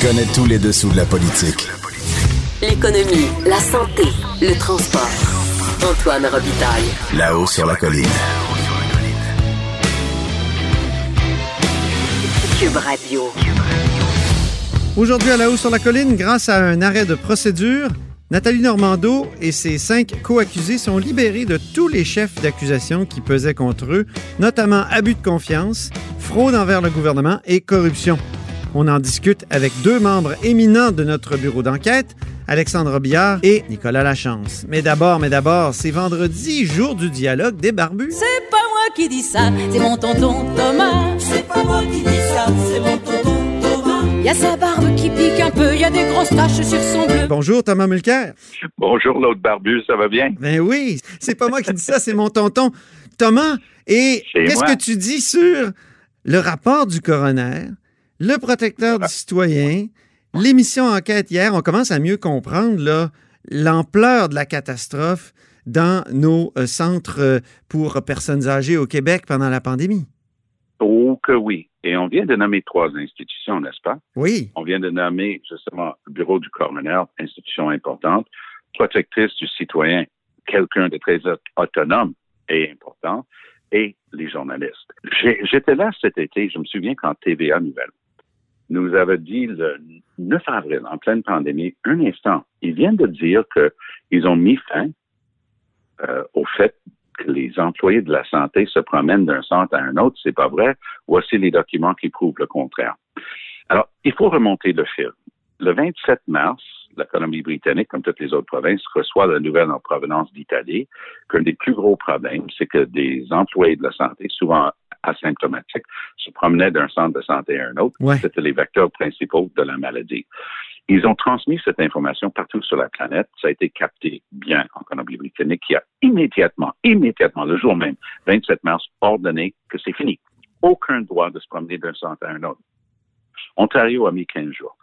Connaît tous les dessous de la politique. L'économie, la santé, le transport. Antoine Robitaille. Là-haut sur la colline. Cube Radio. Aujourd'hui à la haut sur la colline, grâce à un arrêt de procédure, Nathalie Normando et ses cinq co-accusés sont libérés de tous les chefs d'accusation qui pesaient contre eux, notamment abus de confiance, fraude envers le gouvernement et corruption. On en discute avec deux membres éminents de notre bureau d'enquête, Alexandre Robillard et Nicolas Lachance. Mais d'abord, mais d'abord, c'est vendredi, jour du dialogue des barbus. C'est pas moi qui dis ça, c'est mon tonton Thomas. C'est pas moi qui dis ça, c'est mon tonton Thomas. Y a sa barbe qui pique un peu, y a des grosses taches sur son bleu. Bonjour Thomas Mulcair. Bonjour l'autre barbu, ça va bien? Ben oui, c'est pas moi qui dis ça, c'est mon tonton Thomas. Et qu'est-ce que tu dis sur le rapport du coroner, le protecteur du citoyen, l'émission Enquête hier? On commence à mieux comprendre là, l'ampleur de la catastrophe dans nos euh, centres euh, pour personnes âgées au Québec pendant la pandémie. Oh que oui. Et on vient de nommer trois institutions, n'est-ce pas? Oui. On vient de nommer justement le bureau du coroner, institution importante, protectrice du citoyen, quelqu'un de très au- autonome et important, et les journalistes. J'étais là cet été, je me souviens quand TVA Nouvelle nous avait dit le 9 avril, en pleine pandémie, un instant, ils viennent de dire qu'ils ont mis fin euh, au fait que les employés de la santé se promènent d'un centre à un autre, c'est pas vrai. Voici les documents qui prouvent le contraire. Alors, il faut remonter le fil. Le 27 mars, la Colombie-Britannique, comme toutes les autres provinces, reçoit la nouvelle en provenance d'Italie qu'un des plus gros problèmes, c'est que des employés de la santé, souvent asymptomatiques, se promenaient d'un centre de santé à un autre. Ouais. C'était les vecteurs principaux de la maladie. Ils ont transmis cette information partout sur la planète. Ça a été capté bien en Colombie-Britannique qui a immédiatement, immédiatement, le jour même, 27 mars, ordonné que c'est fini. Aucun droit de se promener d'un centre à un autre. Ontario a mis 15 jours.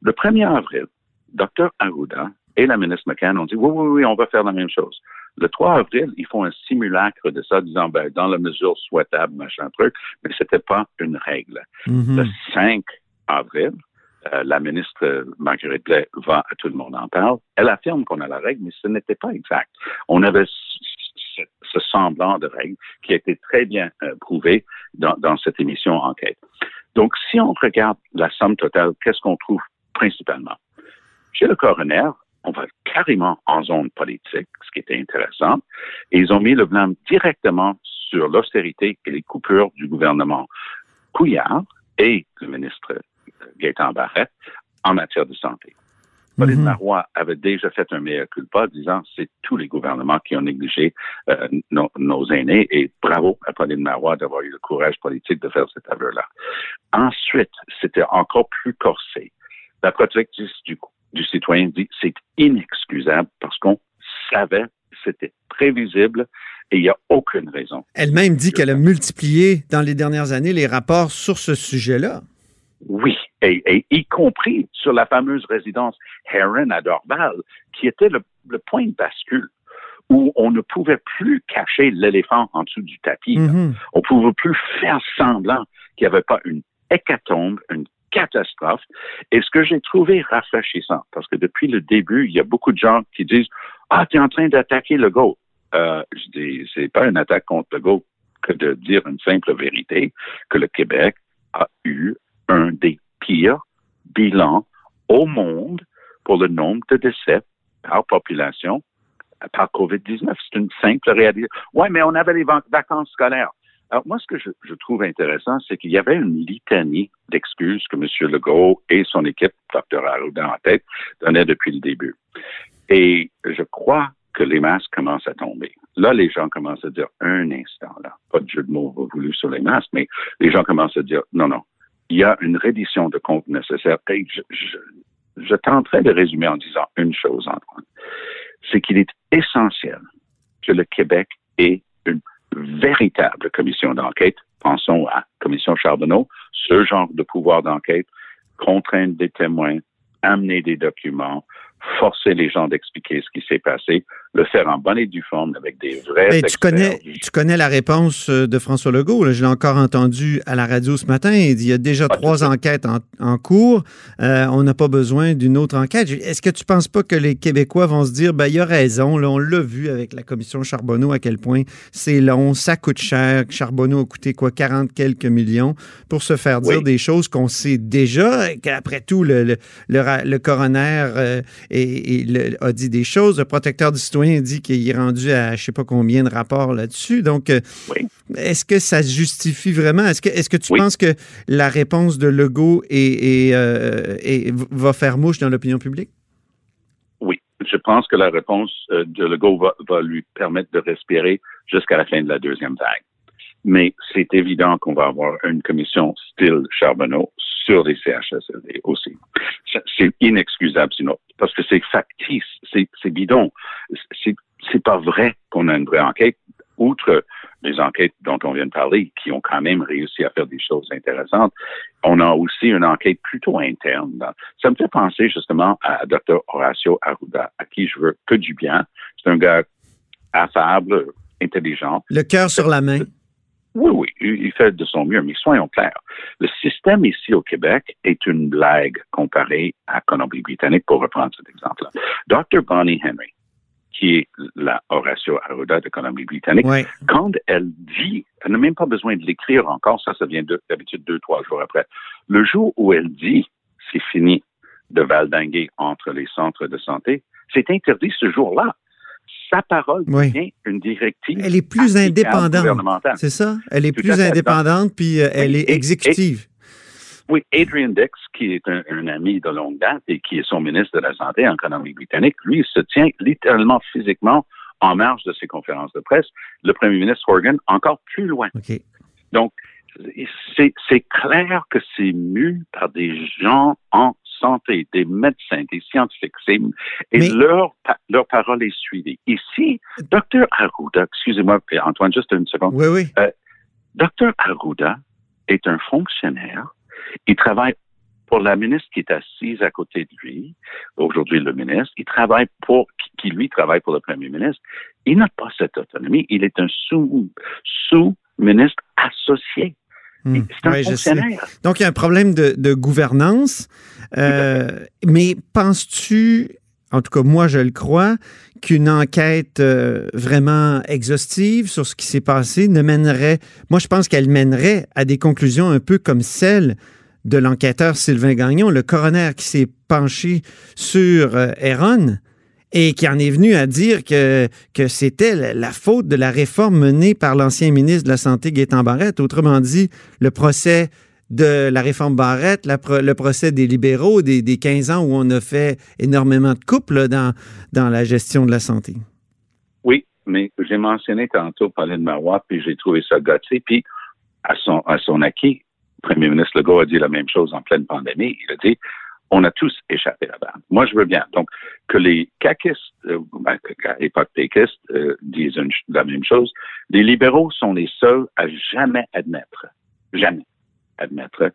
Le 1er avril, Dr. Arruda et la ministre McCann ont dit oui, oui, oui, on va faire la même chose. Le 3 avril, ils font un simulacre de ça, disant ben, dans la mesure souhaitable, machin truc, mais c'était pas une règle. Mhm. Le 5 avril, euh, la ministre euh, Marguerite Blais va à Tout le monde en parle. Elle affirme qu'on a la règle, mais ce n'était pas exact. On avait ce semblant de règle qui a été très bien euh, prouvé dans, dans cette émission Enquête. Donc, si on regarde la somme totale, qu'est-ce qu'on trouve principalement? Chez le coroner, on va carrément en zone politique, ce qui était intéressant, et ils ont mis le blâme directement sur l'austérité et les coupures du gouvernement Couillard et le ministre euh, Gaétan Barrette en matière de santé. Pauline Mhm. Marois avait déjà fait un meilleur culpa, disant c'est tous les gouvernements qui ont négligé euh, nos, nos aînés et bravo à Pauline Marois d'avoir eu le courage politique de faire cet aveu-là. Ensuite, c'était encore plus corsé. La protectrice du, du citoyen dit c'est inexcusable parce qu'on savait, c'était prévisible et il n'y a aucune raison. Elle-même dit qu'elle a multiplié dans les dernières années les rapports sur ce sujet-là. Oui, et, et y compris sur la fameuse résidence Heron à Dorval, qui était le, le point de bascule où on ne pouvait plus cacher l'éléphant en dessous du tapis. Mhm. On pouvait plus faire semblant qu'il n'y avait pas une hécatombe, une catastrophe. Et ce que j'ai trouvé rafraîchissant, parce que depuis le début, il y a beaucoup de gens qui disent Ah, tu es en train d'attaquer le GO. Euh, je dis, c'est pas une attaque contre le GO que de dire une simple vérité, que le Québec a eu un des pires bilans au monde pour le nombre de décès par population par COVID-19. C'est une simple réalité. Ouais, mais on avait les vac- vacances scolaires. Alors, moi, ce que je, trouve intéressant, c'est qu'il y avait une litanie d'excuses que M. Legault et son équipe, Dr. Arruda en tête, donnaient depuis le début. Et je crois que les masques commencent à tomber. Là, les gens commencent à dire un instant, là, pas de jeu de mots voulu sur les masques, mais les gens commencent à dire non, non, il y a une reddition de comptes nécessaire. Je, je, je tenterai de résumer en disant une chose, Antoine. C'est qu'il est essentiel que le Québec ait véritable commission d'enquête. Pensons à Commission Charbonneau, ce genre de pouvoir d'enquête, contraindre des témoins, amener des documents, forcer les gens d'expliquer ce qui s'est passé, le faire en bonne et due forme avec des vrais. Mais tu connais, tu connais la réponse euh, de François Legault. Là, je l'ai encore entendu à la radio ce matin. Il dit il y a déjà trois enquêtes en, en cours. Euh, on n'a pas besoin d'une autre enquête. Est-ce que tu penses pas que les Québécois vont se dire ben il a raison. Là, on l'a vu avec la commission Charbonneau à quel point c'est long, ça coûte cher. Charbonneau a coûté quoi 40 quelques millions pour se faire dire Oui. des choses qu'on sait déjà. Qu'après tout le, le, le, ra- le coroner euh, et, et le- a dit des choses. Le protecteur du citoyen dit qu'il est rendu à je sais pas combien de rapports là-dessus. Donc, euh, Oui. est-ce que ça se justifie vraiment? Est-ce que, est-ce que tu Oui. penses que la réponse de Legault est, est, euh, est- va faire mouche dans l'opinion publique? Oui, je pense que la réponse euh, de Legault va, va lui permettre de respirer jusqu'à la fin de la deuxième vague. Mais c'est évident qu'on va avoir une commission style Charbonneau sur les CHSLD aussi. C'est inexcusable sinon, parce que c'est factice, c'est c'est bidon. C'est c'est pas vrai qu'on a une vraie enquête, outre les enquêtes dont on vient de parler, qui ont quand même réussi à faire des choses intéressantes. On a aussi une enquête plutôt interne. ça me fait penser justement à Dr. Horacio Arruda, à qui je veux que du bien. C'est un gars affable, intelligent. Le cœur sur la main. Oui, oui, il il fait de son mieux, mais soyons clairs. Le système ici au Québec est une blague comparé à Colombie-Britannique, pour reprendre cet exemple-là. Dr. Bonnie Henry, qui est la Horacio Arruda de Colombie-Britannique, quand elle dit, elle n'a même pas besoin de l'écrire encore, ça, ça vient de- d'habitude deux, trois jours après. Le jour où elle dit, c'est fini de valdinguer entre les centres de santé, c'est interdit ce jour-là. Sa parole Oui. devient une directive. Elle est plus indépendante. C'est ça? Elle est Tout plus indépendante, puis euh, elle est exécutive. Oui, Adrian Dix, qui est un, un ami de longue date et qui est son ministre de la Santé en Colombie-Britannique, lui, il se tient littéralement physiquement en marge de ses conférences de presse. Le premier ministre Horgan, encore plus loin. Donc, c'est clair que c'est mu par des gens en santé, des médecins, des scientifiques. Et Mais- leur, leur parole est suivie. Ici, Dr. Arruda, excusez-moi, Antoine, juste une seconde. Oui, oui. Dr. Arruda est un fonctionnaire. Il travaille pour la ministre qui est assise à côté de lui, aujourd'hui le ministre. Il travaille pour, qui, lui travaille pour le premier ministre. Il n'a pas cette autonomie. Il est un sous, sous-ministre associé. Hmm. C'est un Ouais, je sais. fonctionnaire. Donc, il y a un problème de, de gouvernance. Euh, mais penses-tu, en tout cas, moi, je le crois, qu'une enquête euh, vraiment exhaustive sur ce qui s'est passé ne mènerait, moi, je pense qu'elle mènerait à des conclusions un peu comme celles de l'enquêteur Sylvain Gagnon, le coroner qui s'est penché sur euh, et qui en est venu à dire que, c'était la, faute de la réforme menée par l'ancien ministre de la Santé, Gaétan Barrette. Autrement dit, le procès de la réforme Barrette, le procès des libéraux, des, des 15 ans où on a fait énormément de coupes là, dans, la gestion de la santé. Oui, mais j'ai mentionné tantôt Pauline Marois, puis j'ai trouvé ça gâté. Puis, à son, acquis, premier ministre Legault a dit la même chose en pleine pandémie. Il a dit on a tous échappé là-bas. Moi, je veux bien. Donc, que les caquistes, euh, ben, que- qu'à l'époque péquistes, euh, disent la même chose, les libéraux sont les seuls à jamais admettre, jamais admettre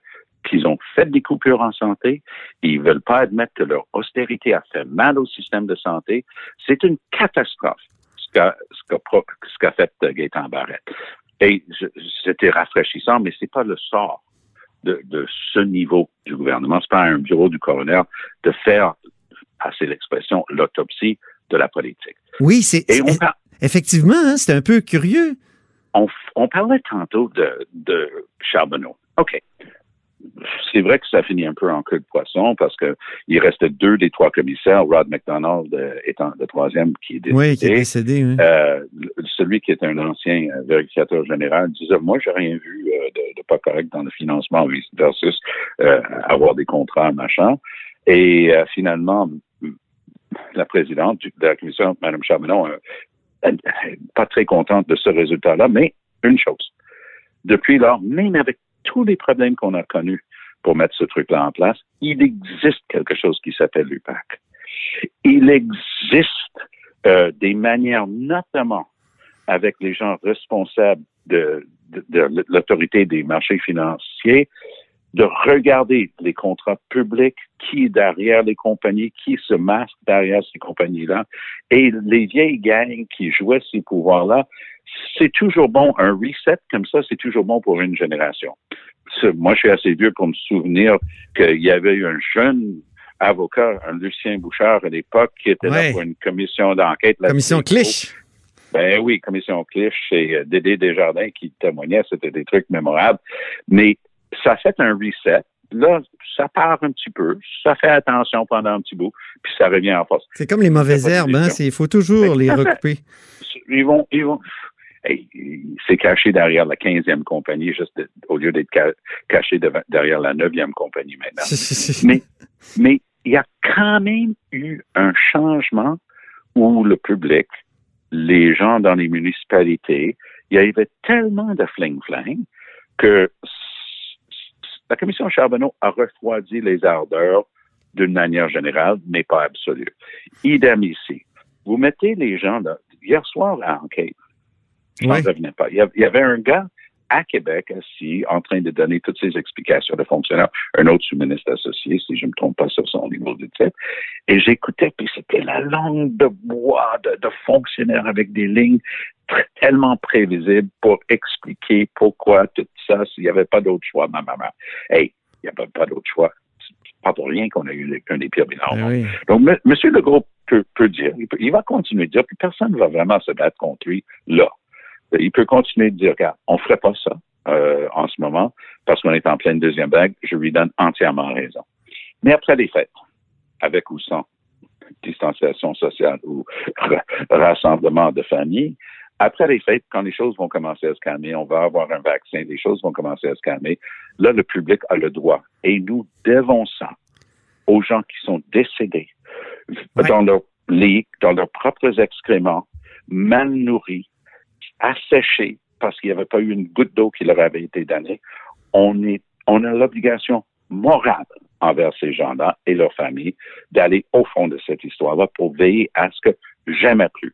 qu'ils ont fait des coupures en santé. Ils veulent pas admettre que leur austérité a fait mal au système de santé. C'est une catastrophe ce qu'a fait euh, Gaétan Barrette. Et c'était rafraîchissant, mais c'est pas le sort de, de ce niveau du gouvernement. C'est pas un bureau du coroner de faire, passer l'expression, l'autopsie de la politique. Oui, c'est par- effectivement, hein, c'est un peu curieux. on parlait tantôt de, de Charbonneau. OK. C'est vrai que ça finit un peu en queue de poisson parce que il restait deux des trois commissaires, Rod McDonald euh, étant le troisième qui est décédé. Oui, qui est décédé. oui. Euh, celui qui est un ancien euh, vérificateur général disait moi j'ai rien vu de, de pas correct dans le financement versus euh, avoir des contrats machin et euh, finalement la présidente de la commission Mme Charbonneau pas très contente de ce résultat là mais une chose depuis lors même avec tous les problèmes qu'on a connus pour mettre ce truc-là en place. Il existe quelque chose qui s'appelle l'UPAC. Il existe euh, des manières, notamment avec les gens responsables de, l'autorité des marchés financiers, de regarder les contrats publics, qui est derrière les compagnies, qui se masque derrière ces compagnies-là. Et les vieilles gangs qui jouaient ces pouvoirs-là, c'est toujours bon, un reset comme ça, c'est toujours bon pour une génération. Moi, je suis assez vieux pour me souvenir qu'il y avait eu un jeune avocat, un Lucien Bouchard à l'époque, qui était là pour une commission d'enquête. Commission Clich. Ben oui, commission Clich et euh, Dédé Desjardins qui témoignait, c'était des trucs mémorables. Mais ça fait un reset. Là, ça part un petit peu, ça fait attention pendant un petit bout, puis ça revient en force. C'est comme les mauvaises herbes, hein? Il faut toujours les recouper. Ils vont, ils vont. c'est caché derrière la 15e compagnie, juste au lieu d'être caché derrière la 9e compagnie maintenant. mais, mais il y a quand même eu un changement où le public, les gens dans les municipalités, il y avait tellement de fling-fling que la commission Charbonneau a refroidi les ardeurs d'une manière générale, mais pas absolue. Idem ici. Vous mettez les gens là. Hier soir à enquête, je n'en revenais pas. Il y avait un gars à Québec assis en train de donner toutes ces explications de fonctionnaire, un autre sous-ministre associé, si je ne me trompe pas sur son niveau de titre. Et j'écoutais, puis c'était la langue de bois de, de fonctionnaires avec des lignes tellement prévisibles pour expliquer pourquoi tout ça, s'il n'y avait pas d'autre choix, ma maman. Hey, il n'y avait pas d'autre choix. Pas pour rien qu'on a eu un des pires bilans. Ben Donc, M. Legault peut, peut dire, il, il va continuer de dire, puis personne ne va vraiment se battre contre lui là il peut continuer de dire, regarde, on ferait pas ça euh, en ce moment parce qu'on est en pleine deuxième vague. Je lui donne entièrement raison. Mais après les fêtes, avec ou sans distanciation sociale ou rassemblement de famille, après les fêtes, quand les choses vont commencer à se calmer, on va avoir un vaccin, les choses vont commencer à se calmer. Là, le public a le droit. Et nous devons ça aux gens qui sont décédés dans leur lit, dans leurs propres excréments, mal nourris, asséchés parce qu'il n'y avait pas eu une goutte d'eau qui leur avait été donnée, on, est, on a l'obligation morale envers ces gens-là et leurs familles d'aller au fond de cette histoire-là pour veiller à ce que jamais plus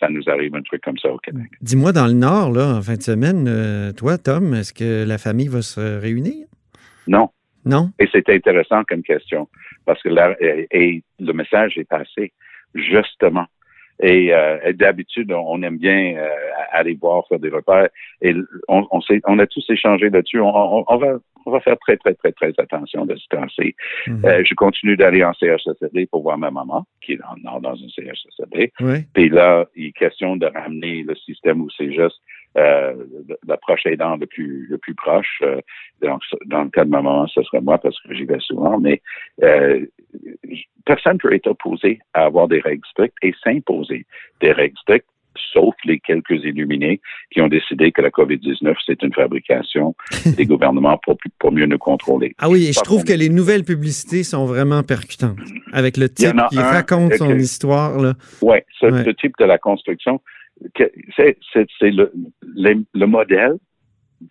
ça nous arrive un truc comme ça au Québec. Dis-moi, dans le Nord, là, en fin de semaine, euh, toi, Tom, est-ce que la famille va se réunir? Non. Non? Et c'est intéressant comme question parce que là, et le message est passé justement et, euh, d'habitude, on aime bien euh, aller voir, faire des repères. Et on, on, on a tous échangé là-dessus. On, on, va, on va faire très, très, très, très attention de ce temps-ci. Mhm. euh, je continue d'aller en CHSLD pour voir ma maman, qui est dans, dans un CHSLD. Oui. Puis là, il est question de ramener le système où c'est juste euh, l'approche aidant le plus le plus proche. Euh, donc, dans le cas de ma maman, ce serait moi parce que j'y vais souvent, mais personne peut être opposé à avoir des règles strictes et s'imposer des règles strictes sauf les quelques illuminés qui ont décidé que la COVID-19, c'est une fabrication des gouvernements pour, pour mieux nous contrôler. Ah oui, et je trouve que les nouvelles publicités sont vraiment percutantes. Avec le type qui raconte son histoire. Oui, ce, type de la construction, c'est le, le, modèle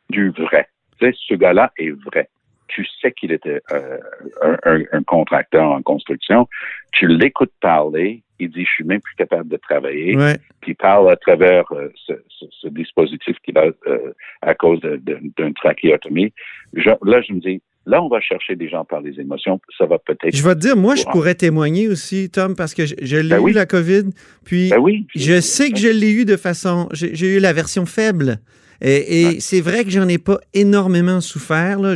du vrai. ce gars-là est vrai. Tu sais qu'il était euh, un, un, contracteur en construction. Tu l'écoutes parler. Il dit, je suis même plus capable de travailler. Puis il parle à travers euh, ce, ce, dispositif qu'il a euh, à cause d'une trachéotomie. là, je me dis, Là, on va chercher des gens par les émotions. Ça va peut-être. Je vais te dire, moi, je pourrais témoigner aussi, Tom, parce que je, l'ai ben eu, la COVID. Puis, ben oui, je sais que je l'ai eu de façon. J'ai eu la version faible. Et, c'est vrai que j'en ai pas énormément souffert, là.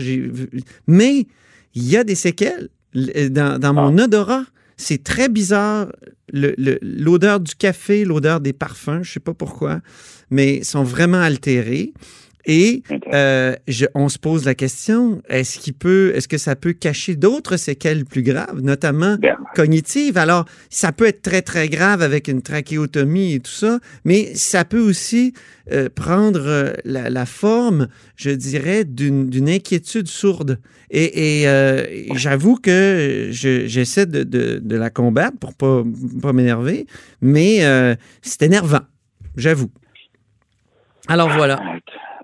Mais il y a des séquelles dans, mon ah. odorat. C'est très bizarre. L'odeur du café, l'odeur des parfums, je sais pas pourquoi, mais sont vraiment altérés. Et euh, on se pose la question est-ce qu'il peut, est-ce que ça peut cacher d'autres séquelles plus graves, notamment cognitives? Alors, ça peut être très très grave avec une trachéotomie et tout ça, mais ça peut aussi euh, prendre euh, la, forme, je dirais, d'une inquiétude sourde. Et, j'avoue que j'essaie de, de, la combattre pour pas pas m'énerver, mais c'est énervant, j'avoue. Alors voilà.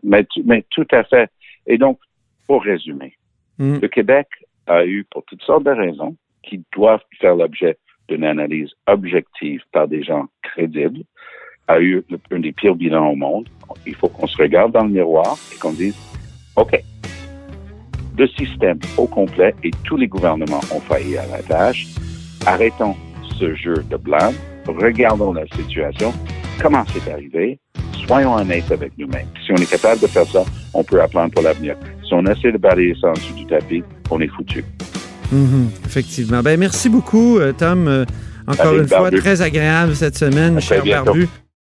Mais, mais tout à fait. Et donc, pour résumer, Mm. Le Québec a eu, pour toutes sortes de raisons, qui doivent faire l'objet d'une analyse objective par des gens crédibles, a eu un des pires bilans au monde. Il faut qu'on se regarde dans le miroir et qu'on dise, OK, le système au complet et tous les gouvernements ont failli à la tâche. Arrêtons ce jeu de blâme, regardons la situation, comment c'est arrivé, soyons honnêtes avec nous-mêmes. Si on est capable de faire ça, on peut apprendre pour l'avenir. Si on essaie de balayer ça en dessous du tapis, on est foutu. Mhm, effectivement. Ben, merci beaucoup, euh, Tom. Euh, encore une fois, très agréable cette semaine, cher Barbu.